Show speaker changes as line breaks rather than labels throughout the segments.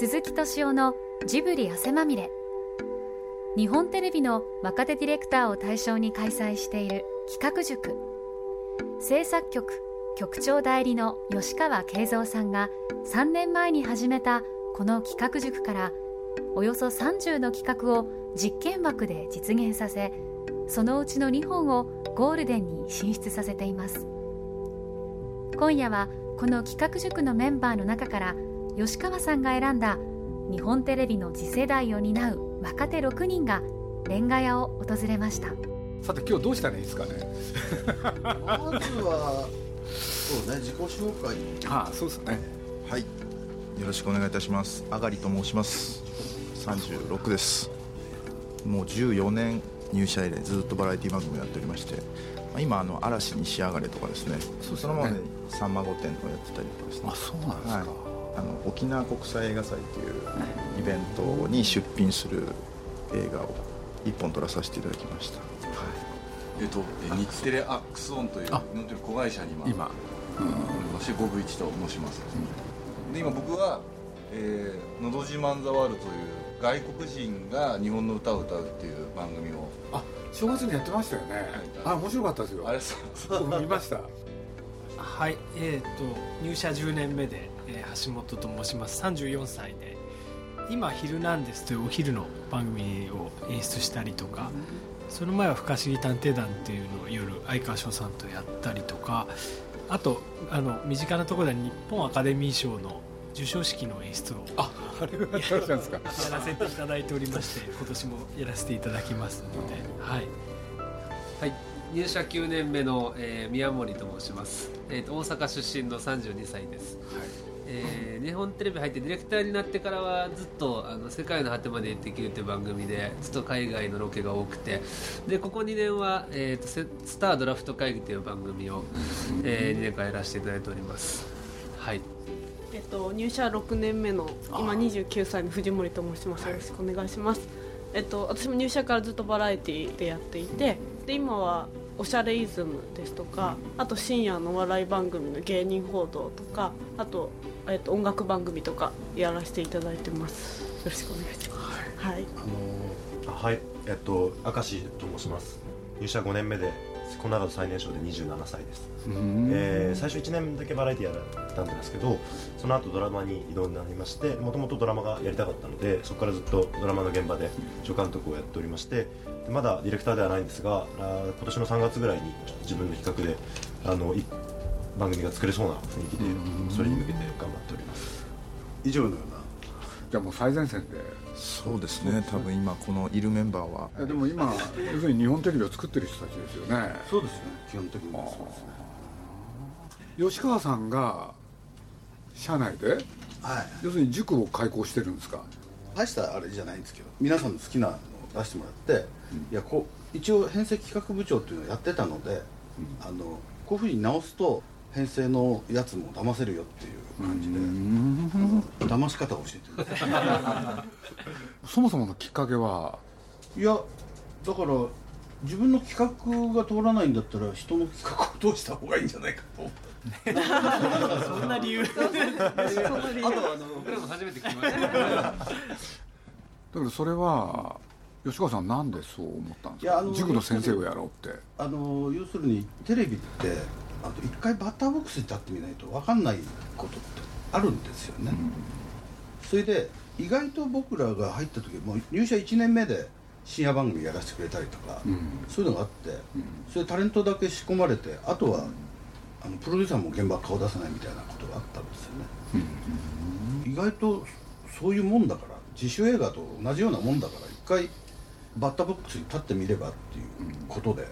鈴木敏夫のジブリ汗まみれ。日本テレビの若手ディレクターを対象に開催している企画塾。制作局局長代理の吉川慶三さんが3年前に始めたこの企画塾からおよそ30の企画を実験枠で実現させそのうちの2本をゴールデンに進出させています。今夜はこの企画塾のメンバーの中から吉川さんが選んだ日本テレビの次世代を担う若手6人がレンガ屋を訪れました。
さて今日どうしたらいいですかね？
まずはそうね自己紹介。
ああそうですね。
はい。よろしくお願いいたします。あがりと申します。36です。もう14年入社以来ずっとバラエティ番組をやっておりましてまあ今あの嵐に仕上がれとかですね。
そうですね。
のままで「さんま御殿」とかやってたりとかですね。
あそうなんですか、
はい、あの沖縄国際映画祭というイベントに出品する映画を一本撮らさせていただきました、
えっと、え日テレアックスオンという
あ。
日本テレビ子会社に今
今。
私五分一と申します、で今僕は「えーのど自慢ザワールド」という外国人が日本の歌を歌うっていう番組を
あ正月にやってましたよね、あ面白かったですよ。
あれそうそう。
僕見ました。
はい、えー、と入社10年目で、えー橋本と申します。34歳で今「ヒルナンデス」というお昼の番組を演出したりとか、その前は「不可思議探偵団」っていうのを夜相川翔さんとやったりとかあとあの身近なところでは日本アカデミー賞の授賞式の演出を
ああれがやらっしゃるんですか？
やらせていただいておりまして今年もやらせていただきますので、はい、
はい、入社9年目の、えー宮森と申します、えーと大阪出身の32歳です、えー日本テレビ入ってディレクターになってからはずっとあの「世界の果てまで行ってきる」っていう番組でずっと海外のロケが多くて。でここ2年は、えーとセ「スタードラフト会議」という番組を、え2年間やらせていただいております。はい。
えっと、入社6年目の今29歳の藤森と申します。よろしくお願いします、えっと、私も入社からずっとバラエティでやっていてで今はおしゃれイズムですとかあと深夜のお笑い番組の芸人報道とかあと、えっと、音楽番組とかやらせていただいてます。よろしくお願いします。はい。
あのーはい。えっと明石と申します。入社5年目でこの中で最年少で27歳です、えー最初1年だけバラエティやったんですけどその後ドラマに移動になりましてもともとドラマがやりたかったのでそこからずっとドラマの現場で助監督をやっておりましてでまだディレクターではないんですが今年の3月ぐらいに自分の企画であのい番組が作れそうな雰囲気でそれに向けて頑張っております。
以上のような。
じゃあもう最前線で。
そうですね。多分今このいるメンバーは。
えでも今要するに日本テレビを作ってる人たちですよね。
そうですね。基本的にはそうですね
吉川さんが社内で
はい。
要するに塾を開講してるんですか？
大したあれじゃないんですけど皆さんの好きなのを出してもらって、いやこう一応編成企画部長っていうのをやってたので、あのこういうふうに直すと編成のやつも騙せるよっていう感じで。あの騙し方を教えてる。
そもそものきっかけは？い
やだから自分の企画が通らないんだったら人の企画を通した方がいいんじゃないかと思った
そんな理由。
僕らも初めて聞きました。
だけどそれは吉川さんなんでそう思ったんですか？
いやあの
塾の先生をやろうって。
あの要するにテレビってあと一回バッターボックスに立ってみないと分かんないことってあるんですよね、それで意外と僕らが入った時もう入社1年目で深夜番組やらせてくれたりとか、そういうのがあって、それでタレントだけ仕込まれてあとはあのプロデューサーも現場顔出さないみたいなことがあったんですよね、意外とそういうもんだから自主映画と同じようなもんだから一回バッターボックスに立ってみればっていうことで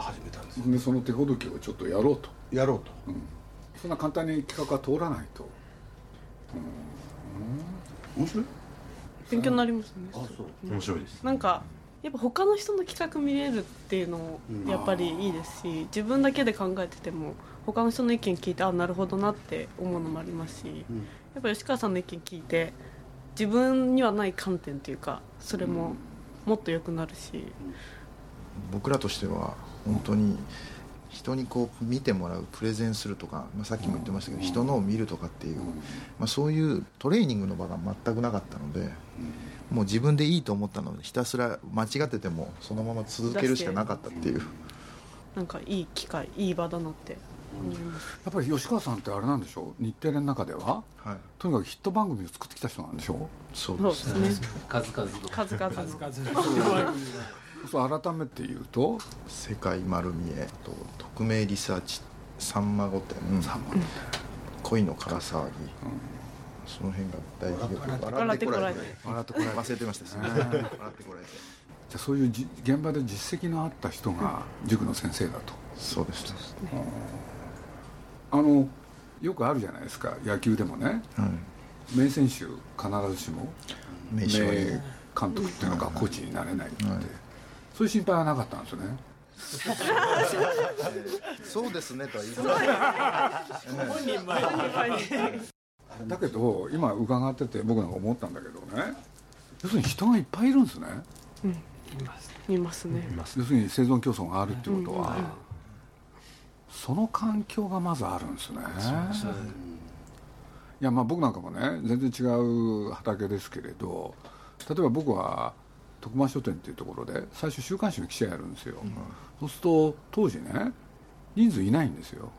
始めたんですよ。
でその手ほどきをちょっとやろうと。
やろうと、
そんな簡単に企画が通らないと。
面白い。
勉強になりますね。
あそう。
面白いです。
なんかやっぱ他の人の企画見れるっていうのもやっぱりいいですし自分だけで考えてても他の人の意見聞いてあなるほどなって思うのもありますし、やっぱ吉川さんの意見聞いて自分にはない観点というかそれももっと良くなるし、
僕らとしては本当に人にこう見てもらうプレゼンするとか、まあ、さっきも言ってましたけど、人のを見るとかっていう、まあ、そういうトレーニングの場が全くなかったので、もう自分でいいと思ったのでひたすら間違っててもそのまま続けるしかなかったっていう。
なんかいい機会いい場だなって。思います
やっぱり吉川さんってあれなんでしょう？日テレの中では
はい。
とにかくヒット番組を作ってきた人なんでしょ
そう
そう
で
ですす
ね
ね
数々の。
数々の
そう改めて言うと
世界丸見えと匿名リサーチさんま御殿。
さんま
恋のから騒ぎ、その辺が大ヒット
笑ってこられて。
笑ってこられて。
忘れて。ましたすみません。笑ってこられて。
じゃあそういうじ現場で実績のあった人が塾の先生だと。
そうでした
あのよくあるじゃないですか。野球でもね。
はい。
名選手必ずしも。名監督っていうのがコーチになれないって、
はい
そういう心配はなかったんですよね。
そうですねとは言いません
本人前
だけど今伺ってて僕なんか思ったんだけどね。要するに人がいっぱいいるんですね。
います。ね。
要するに生存競争があるっていうことは、その環境がまずあるんですね。いやまあ僕なんかもね全然違う畑ですけれど例えば僕は徳間書店っていうところで最初週刊誌の記者やるんですよ、そうすると当時ね人数いないんですよ、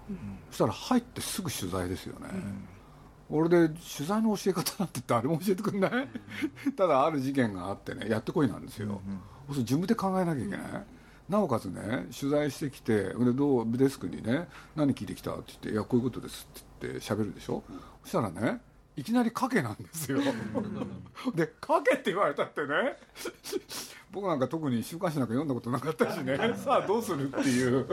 そしたら入ってすぐ取材ですよね、俺で取材の教え方なんて誰も教えてくれない？ただある事件があってねやってこいなんですよ、そうすると自分で考えなきゃいけない、なおかつね取材してきてでどうデスクにね「何聞いてきた?」って言って「いやこういうことです」って言って喋るでしょ？そしたらねいきなり賭けなんですよ。で賭けって言われたってね僕なんか特に週刊誌なんか読んだことなかったしねさあどうするっていう。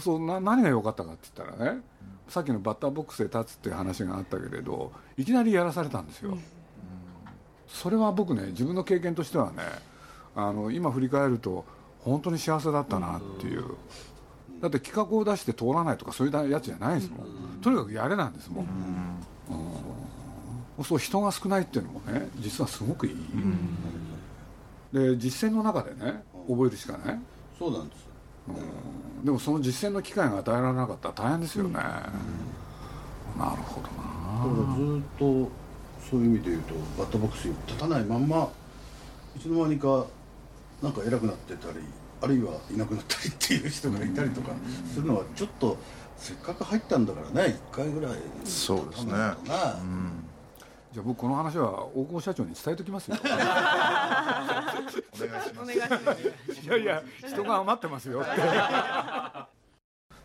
そうな何が良かったかって言ったらねさっきのバッターボックスで立つっていう話があったけれどいきなりやらされたんですよ、それは僕ね自分の経験としてはねあの今振り返ると本当に幸せだったなっていう、だって企画を出して通らないとかそういうやつじゃないですもん、とにかくやれなんですもん、うん。そう人が少ないっていうのもね実はすごくいい、で実践の中でね覚えるしかない。
そうなんです
でもその実践の機会が与えられなかったら大変ですよね、なるほどな。
だからずっとそういう意味で言うとバッターボックスに立たないまんまいつの間にかなんか偉くなってたりあるいはいなくなったりっていう人がいたりとかするのはちょっとせっかく入ったんだからね1回ぐらい
そうですね。
立たないとな
じゃあ僕この話は大久保社長に伝えときますよ。
お願いします。
お願いします
いやいや人が余ってますよって。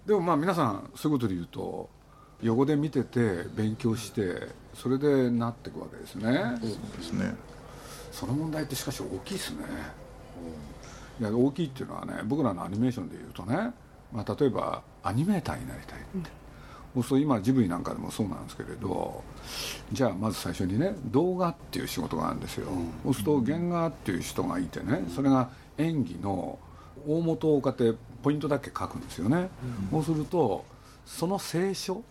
でもまあ皆さんそういうことで言うと横で見てて勉強してそれでなっていくわけですね。
そうですね。
その問題ってしかし大きいですねいや大きいっていうのはね僕らのアニメーションで言うとね、まあ、例えばアニメーターになりたいって、そうすると今ジブリなんかでもそうなんですけれどじゃあまず最初にね動画っていう仕事があるんですよ、そうすると原画っていう人がいてねそれが演技の大元をこうやってポイントだけ書くんですよね、そうするとその清書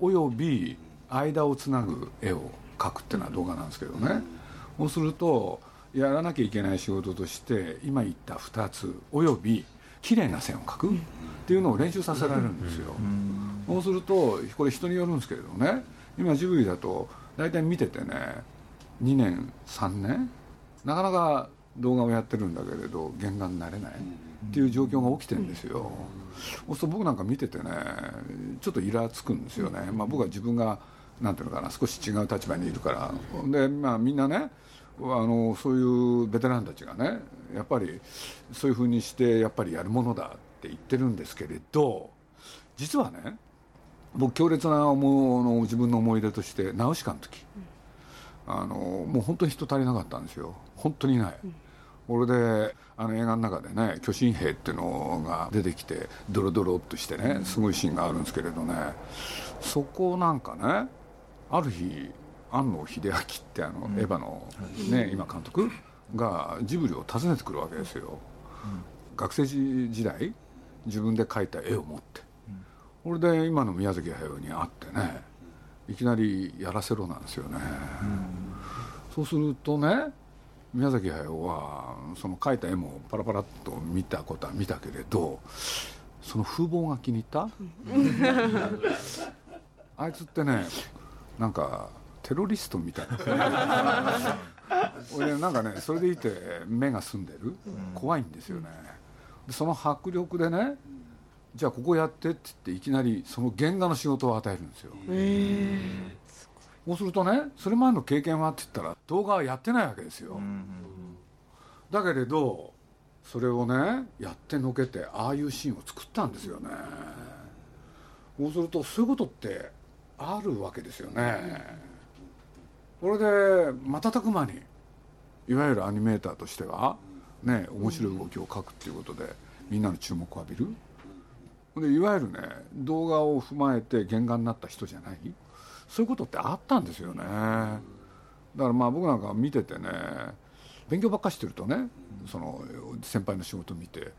および間をつなぐ絵を描くっていうのは動画なんですけどね、そうするとやらなきゃいけない仕事として今言った2つおよび綺麗な線を描くっていうのを練習させられるんですよ、そうするとこれ人によるんですけれどね今ジブリだと大体見ててね2年3年なかなか動画をやってるんだけれど原画になれないっていう状況が起きてるんですよ、そうすると僕なんか見ててねちょっとイラつくんですよね、まあ、僕は自分がなんていうのかな少し違う立場にいるから。で、まあ、みんなねあのそういうベテランたちがねやっぱりそういうふうにしてやっぱりやるものだって言ってるんですけれど実はね僕強烈な思うの自分の思い出としてナウシカの時、あのもう本当に人足りなかったんですよ。本当にいない、これであの映画の中でね巨神兵っていうのが出てきてドロドロっとしてねすごいシーンがあるんですけれどね。そこなんかねある日庵野秀明ってあの、エヴァの、ね、今監督がジブリを訪ねてくるわけですよ、学生時代自分で描いた絵を持って、これで今の宮崎駿に会ってねいきなりやらせろなんですよね、そうするとね宮崎駿はその描いた絵もパラパラっと見たことは見たけれどその風貌が気に入った？あいつってねなんかテロリストみたい。な 俺なんかねそれでいて目が澄んでる。怖いんですよね。でその迫力でねじゃあここやってって言っていきなりその原画の仕事を与えるんですよ。そうするとねそれ前の経験はって言ったら動画はやってないわけですよ、だけれどそれをねやってのけてああいうシーンを作ったんですよね。そうするとそういうことってあるわけですよねこれで瞬く間にいわゆるアニメーターとしてはね面白い動きを描くっていうことでみんなの注目を浴びる。でいわゆるね動画を踏まえて原画になった人じゃない。そういうことってあったんですよね。だからまあ僕なんか見ててね勉強ばっかしてるとねその先輩の仕事見て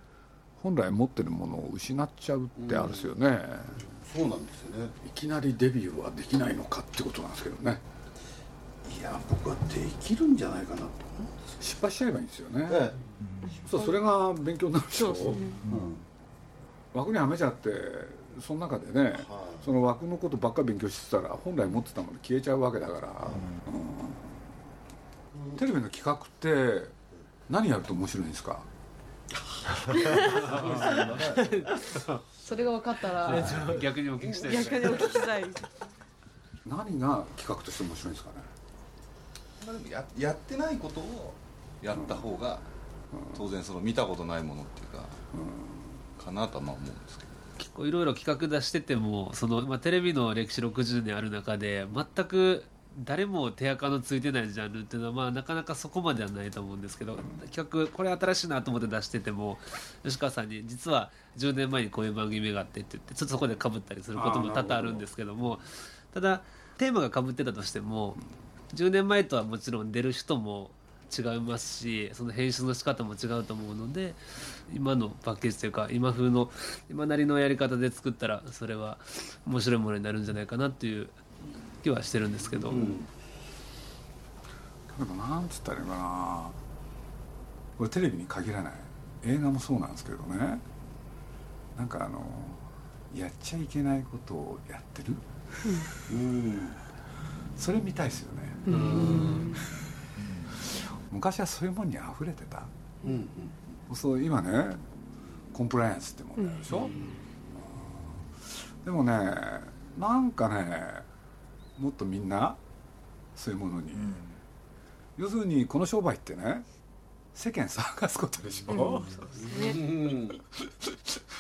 本来持ってるものを失っちゃうってあるですよね、
そうなんですよね。
いきなりデビューはできないのかってことなんですけどね。
いや僕はできるんじゃないかなと思
失敗しちゃえばいいんですよね、
え
そうそれが勉強になるでしょ、
えうん。
枠にはめちゃってその中でね、その枠のことばっかり勉強してたら本来持ってたもの消えちゃうわけだから、うん。テレビの企画って何やると面白いんですか？
それが分かったら
逆にお聞きしたい。
逆にお聞きしたい。
何が企画として面白いんですかね？
まあでもややってないことをやった方が当然その見たことないものっていうか、かなとはまあ思うんですけど。
結構いろいろ企画出しててもその、まあ、テレビの歴史60年ある中で全く誰も手垢のついてないジャンルっていうのは、まあ、なかなかそこまではないと思うんですけど企画これ新しいなと思って出してても吉川さんに実は10年前にこういう番組があってって言ってちょっとそこでかぶったりすることも多々あるんですけどもただテーマがかぶってたとしても10年前とはもちろん出る人も違いますしその編集の仕方も違うと思うので今のパッケージというか今風の今なりのやり方で作ったらそれは面白いものになるんじゃないかなっていう気はしてるんですけど、
だけどなんつったらいいかな。これテレビに限らない。映画もそうなんですけどね。なんかあのやっちゃいけないことをやってる。
うん。
それ見たいですよね昔はそういうもんに溢れてた。
うん
そう今ねコンプライアンスってもんあるでしょ、でもねなんかねもっとみんなそういうものに、要するにこの商売ってね世間騒がすことでしょ、
うん。
そ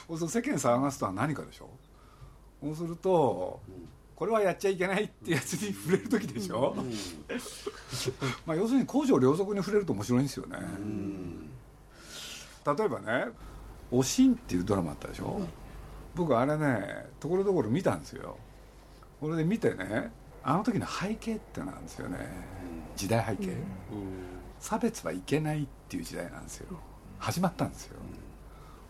うすると世間騒がすとは何かでしょ？そうするとこれはやっちゃいけないってやつに触れる時でしょ、まあ要するに公序良俗に触れると面白いんですよね、例えばね「おしん」っていうドラマあったでしょ、僕あれねところどころ見たんですよ。これで見てねあの時の背景ってなんですよね。時代背景、差別はいけないっていう時代なんですよ。始まったんですよ、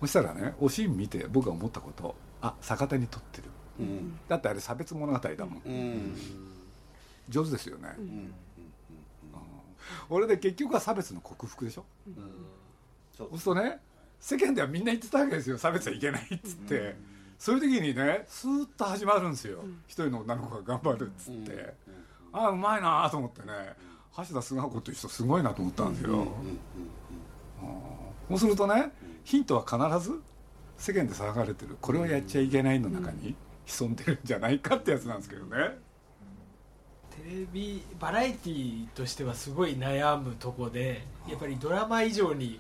そしたらねおしん見て僕が思ったことあ逆手に取ってる
うん
だってあれ差別物語だもん。
うん。
上手ですよね、
ん。
俺で結局は差別の克服でしょ、
そう
そうするとね。世間ではみんな言ってたわけですよ。差別はいけないっつって、そういう時にねスーッと始まるんですよ、一人の女の子が頑張るっつって、ああうまいなと思ってね。橋田壽賀子という人すごいなと思ったんですよ、うん。そうするとねヒントは必ず世間で騒がれてる。これをやっちゃいけないの中に潜んでるんじゃないかってやつなんですけどね、
テレビバラエティーとしてはすごい悩むとこでやっぱりドラマ以上に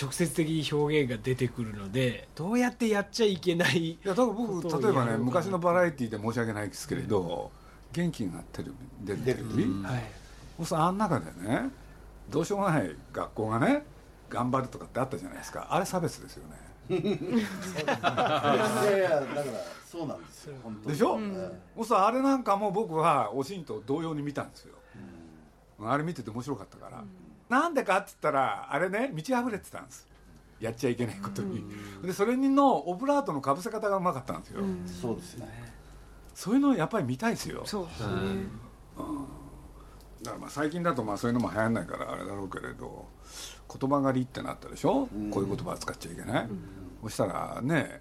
直接的に表現が出てくるのでどうやってやっちゃいけない
いやだから僕例えばね昔のバラエティーで申し訳ないですけれど元気がテレビ出るテレビ、
はい。
そうするとあん中でねどうしようもない学校がね頑張るとかってあったじゃないですか。あれ差別ですよね。
い やいやだからそうなんですよ本当に。
でしょ、うするとあれなんかも僕はおしんと同様に見たんですよ、あれ見てて面白かったから、なんでかって言ったらあれね満ち溢れてたんです。やっちゃいけないことに、でそれのオブラートのかぶせ方がうまかったんですよ、
えそうですね。
そういうのやっぱり見たいですよ。
そうですね。
だからまあ最近だとまあそういうのも流行んないからあれだろうけれど言葉狩りってなったでしょ、うん、こういう言葉は使っちゃいけない、うん、そしたらね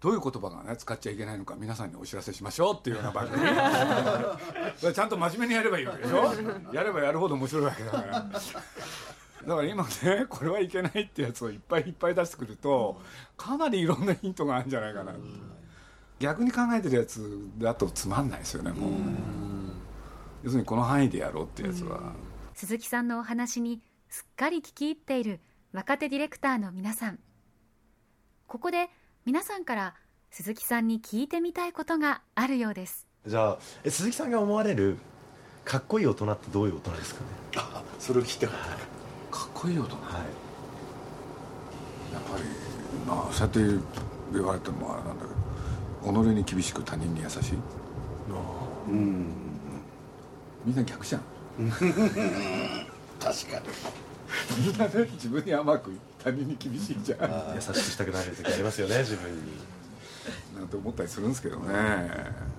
どういう言葉がね使っちゃいけないのか皆さんにお知らせしましょうっていうような番組。ちゃんと真面目にやればいいわけでしょ？やればやるほど面白いわけだから。だから今ねこれはいけないってやつをいっぱいいっぱい出してくるとかなりいろんなヒントがあるんじゃないかな。逆に考えてるやつだとつまんないですよねもう。要するにこの範囲でやろうってやつは。
鈴木さんのお話にすっかり聞き入っている若手ディレクターの皆さん。ここで皆さんから鈴木さんに聞いてみたいことがあるようです。
じゃあえ鈴木さんが思われるかっこいい大人ってどういう大人ですかね？
あそれを聞いてか
っこいい大人
はい。
やっぱりまあそうやって言われてもあれなんだけど己に厳しく他人に優しい。うん。みんな逆じゃん。
確かに
みんなね自分に甘く他人に厳しいじゃん。
優しくしたくなる時ありますよね 自分に。
なんて思ったりするんですけどね。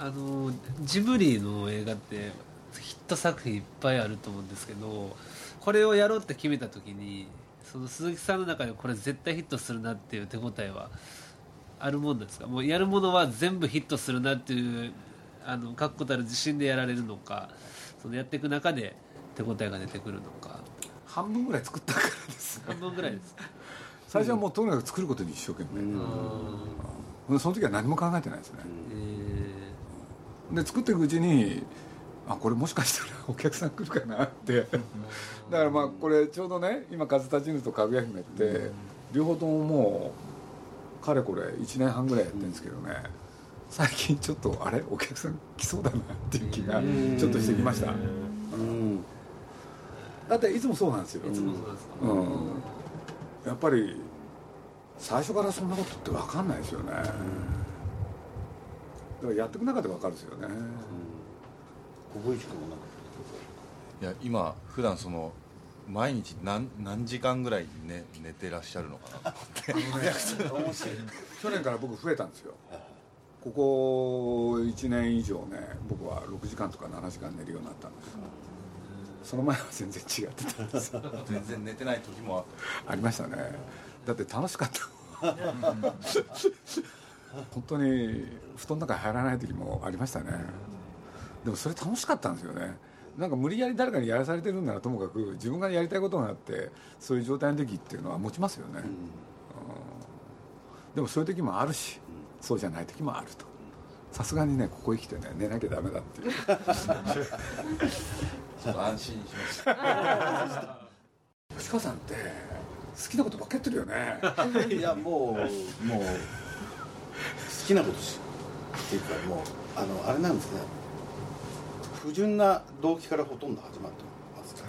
あのジブリの映画ってヒット作品いっぱいあると思うんですけどこれをやろうって決めた時にその鈴木さんの中でこれ絶対ヒットするなっていう手応えはあるもんですか？もうやるものは全部ヒットするなっていうあの確固たる自信でやられるのかそのやっていく中で手応えが出てくるのか。
半分ぐらい作ったからです
半分ぐらいです。
最初はもうとにかく作ることに一生懸命、うん、その時は何も考えてないですね、えー、で作っていくうちにあこれもしかしたらお客さん来るかなって。だからまあこれちょうどね今「風立ちぬ」と「かぐや姫」って両方とももうかれこれ1年半ぐらいやってるんですけどね、最近ちょっとあれお客さん来そうだなっていう気がちょっとしてきました、うん。だっていつもそうなんですよ。
いつもそうですか、
うん、やっぱり最初からそんなことって分かんないですよね、だからやっていく中で分かるんですよね、
いや今普段その毎日何何時間ぐらい寝寝てらっしゃるのかなと思って。
去年から僕増えたんですよここ1年以上ね僕は6時間とか7時間寝るようになったんですその前は全然違ってたんです。
全然寝てない時も
ありましたね。だって楽しかった。本当に布団の中に入らない時もありましたね。でもそれ楽しかったんですよね。なんか無理やり誰かにやらされてるんならともかく自分がやりたいことがあってそういう状態の時っていうのは持ちますよね、うん、でもそういう時もあるしそうじゃない時もあると。さすがにねここへ来てね寝なきゃダメだっていう。
ちょっと安心しました。
吉川さんって好きなことばっかやってるよね。
いやもうもう好きなことしっていうかもうあのあれなんですね。不純な動機からほとんど始まってます。か ら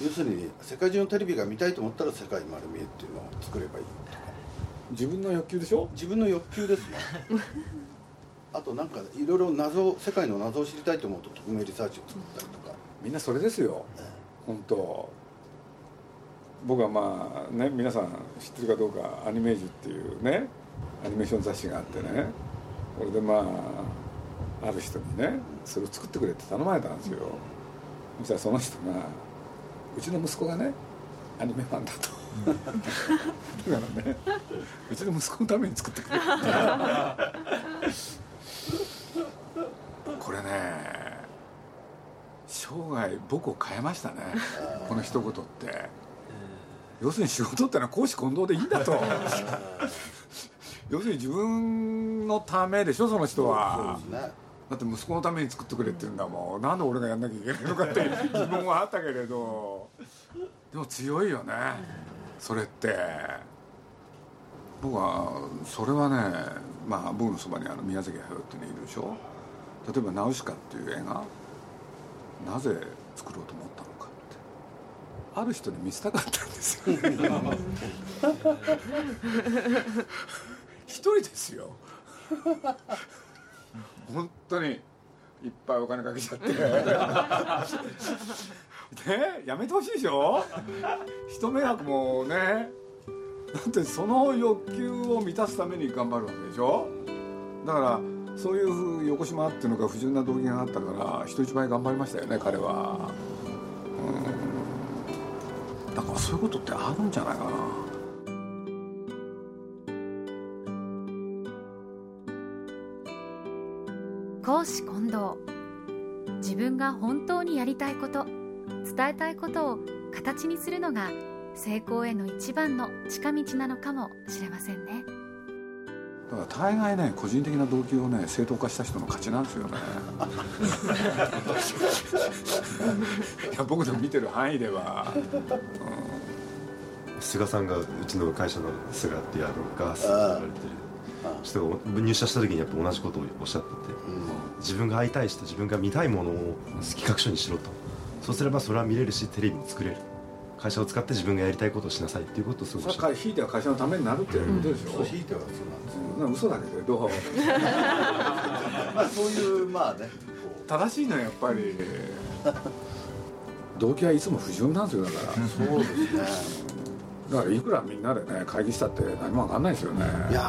要するに世界中のテレビが見たいと思ったら世界丸見えっていうのを作ればいいと。か
自分の欲求でしょ？
自分の欲求ですね。あとなんかいろいろ謎世界の謎を知りたいと思うと匿名リサーチを作ったりとか、
みんなそれですよ、ね、本当。僕はまあね皆さん知ってるかどうかアニメージュっていうねアニメーション雑誌があってね。これでまあある人にねそれを作ってくれって頼まれたんですよ。そしたらその人がうちの息子がねアニメファンだとだからねうちの息子のために作ってくれこれね生涯僕を変えましたねこの一言って要するに仕事ってのは公私混同でいいん。だと要するに自分のためでしょその人は、ね、だって息子のために作ってくれって言うん。だもん。なん。で俺がやん。なきゃいけないのかって疑問はあったけれどでも強いよねそれって。僕はそれはねまあ僕のそばにあの宮崎駿っていうのいるでしょ？例えば「ナウシカ」っていう映画？なぜ作ろうと思ったのかって。ある人に見せたかったんですよ。一人ですよ。本当にいっぱいお金かけちゃって。ねやめてほしいでしょ？人迷惑もね。だってその欲求を満たすために頑張るわけでしょ？だからそういう横島っていうのが不純な動機があったから人一倍頑張りましたよね彼は。うん。だからそういうことってあるんじゃないかな。
公私混同自分が本当にやりたいこと。伝えたいことを形にするのが成功への一番の近道なのかもしれませんね。
だから大概ね個人的な動機をね正当化した人の勝ちなんですよね。いや僕の見てる範囲では、
うん、菅さんがうちの会社の菅っていうあのガースって言われてる人が入社した時にやっぱ同じことをおっしゃってて、うん、自分が会いたい人自分が見たいものを企画書にしろとそうすればそれは見れるしテレビも作れる。会社を使って自分がやりたいことをしなさいっていうことをすご
くひい。ては会社のためになるっていうことでしょ、
うん、ひいてはそう
なんですよ。嘘だけど
まあそういうまあね
正しいのはやっぱり動機はいつも不純なんですよだから。
そうですね
だからいくらみんなでね会議したって何も分かんないですよね。
いや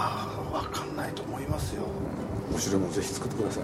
分かんないと思いますよ
面白いもんぜひ作ってください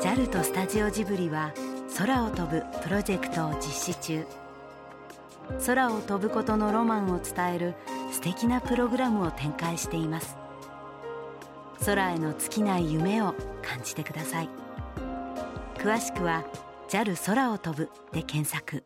JAL とスタジオジブリは空を飛ぶプロジェクトを実施中。空を飛ぶことのロマンを伝える素敵なプログラムを展開しています。空への尽きない夢を感じてください。詳しくは JAL 空を飛ぶで検索。